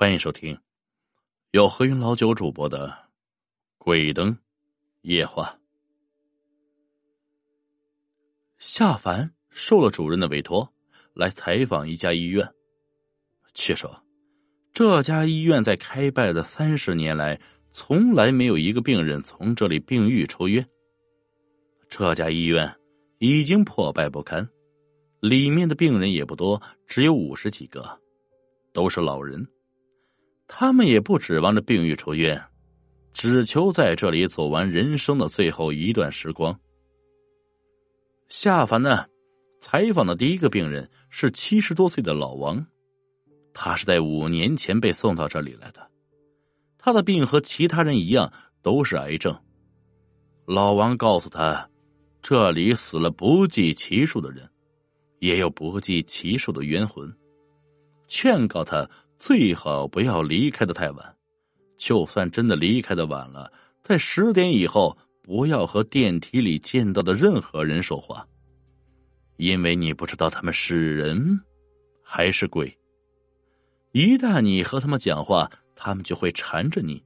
欢迎收听由何云老九主播的《鬼灯夜话》。夏凡受了主人的委托，来采访一家医院。据说，这家医院在开办的三十年来，从来没有一个病人从这里病愈出院。这家医院已经破败不堪，里面的病人也不多，只有五十几个，都是老人。他们也不指望着病愈出院，只求在这里走完人生的最后一段时光。夏凡呢，采访的第一个病人是七十多岁的老王，他是在五年前被送到这里来的。他的病和其他人一样，都是癌症。老王告诉他，这里死了不计其数的人，也有不计其数的冤魂，劝告他。最好不要离开的太晚，就算真的离开的晚了，在十点以后不要和电梯里见到的任何人说话，因为你不知道他们是人还是鬼。一旦你和他们讲话，他们就会缠着你，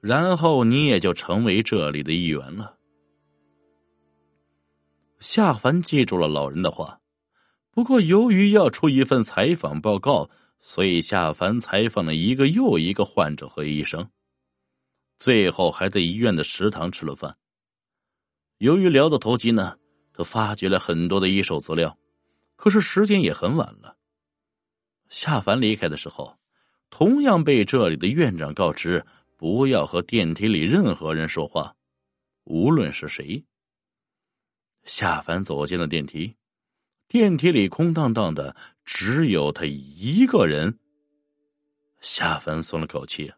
然后你也就成为这里的一员了。夏凡记住了老人的话，不过由于要出一份采访报告。所以，夏凡采访了一个又一个患者和医生，最后还在医院的食堂吃了饭。由于聊得投机呢，他发掘了很多的一手资料，可是时间也很晚了。夏凡离开的时候，同样被这里的院长告知不要和电梯里任何人说话，无论是谁。夏凡走进了电梯。电梯里空荡荡的，只有他一个人。夏凡松了口气，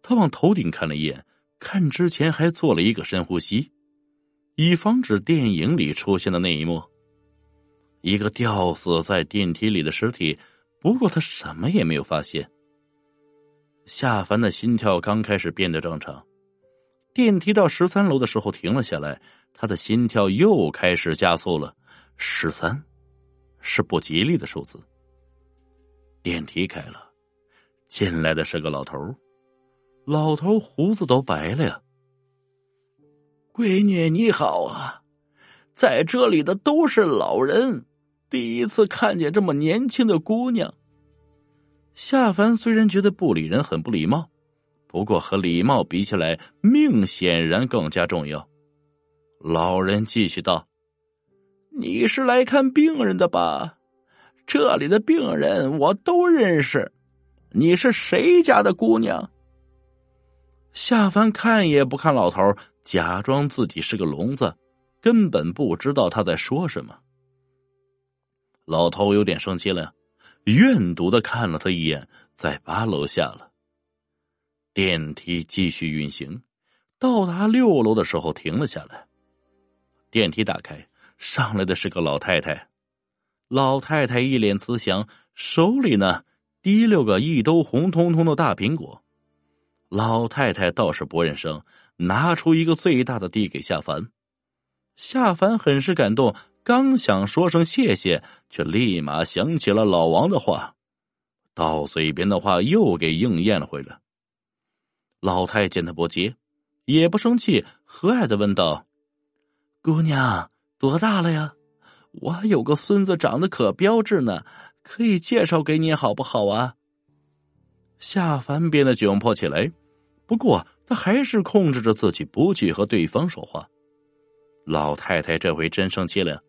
他往头顶看了一眼，看之前还做了一个深呼吸，以防止电影里出现的那一幕。一个吊死在电梯里的尸体，不过他什么也没有发现。夏凡的心跳刚开始变得正常，电梯到十三楼的时候停了下来，他的心跳又开始加速了。十三，是不吉利的数字。电梯开了，进来的是个老头老头胡子都白了呀。闺女你好啊，在这里的都是老人，第一次看见这么年轻的姑娘。夏凡虽然觉得不理人很不礼貌，不过和礼貌比起来，命显然更加重要。老人继续道。你是来看病人的吧？这里的病人我都认识。你是谁家的姑娘？夏凡看也不看老头，假装自己是个聋子，根本不知道他在说什么。老头有点生气了，怨毒的看了他一眼，在八楼下了。电梯继续运行，到达六楼的时候停了下来。电梯打开。上来的是个老太太，老太太一脸慈祥，手里呢提溜个一兜红彤彤的大苹果。老太太倒是不认生，拿出一个最大的递给夏凡。夏凡很是感动，刚想说声谢谢，却立马想起了老王的话，到嘴边的话又给应验了回来。老太见他不接，也不生气，和蔼的问道：“姑娘。”多大了呀？我有个孙子长得可标致呢，可以介绍给你好不好啊？夏凡变得窘迫起来，不过他还是控制着自己不去和对方说话。老太太这回真生气了：“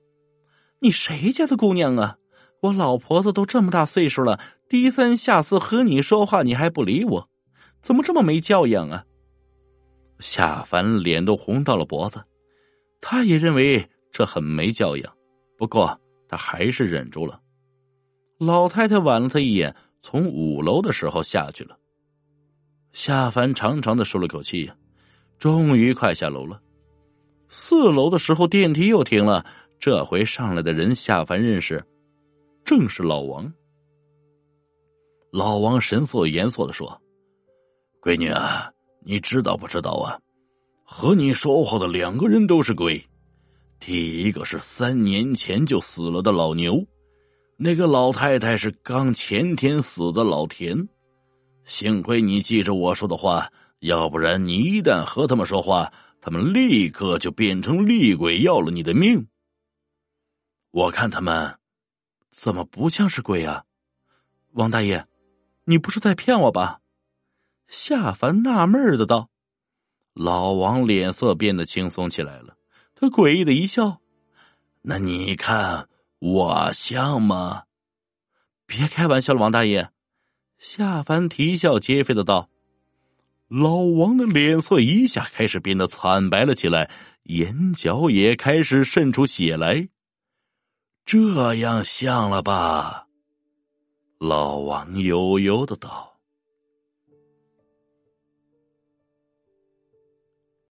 你谁家的姑娘啊？我老婆子都这么大岁数了，低三下四和你说话你还不理我，怎么这么没教养啊？”夏凡脸都红到了脖子，他也认为。这很没教养，不过他还是忍住了。老太太挽了他一眼，从五楼的时候下去了。夏凡长长的舒了口气呀，终于快下楼了。四楼的时候电梯又停了，这回上来的人夏凡认识，正是老王。老王神色严肃的说：“闺女啊，你知道不知道啊？和你说话的两个人都是鬼。”第一个是三年前就死了的老牛，那个老太太是刚前天死的老田，幸亏你记着我说的话，要不然你一旦和他们说话，他们立刻就变成厉鬼，要了你的命。我看他们怎么不像是鬼啊？王大爷，你不是在骗我吧？夏凡纳闷的道。老王脸色变得轻松起来了，他诡异的一笑：“那你看我像吗？”别开玩笑了，王大爷。夏凡啼笑皆非的道。老王的脸色一下开始变得惨白了起来，眼角也开始渗出血来。这样像了吧？老王悠悠的道。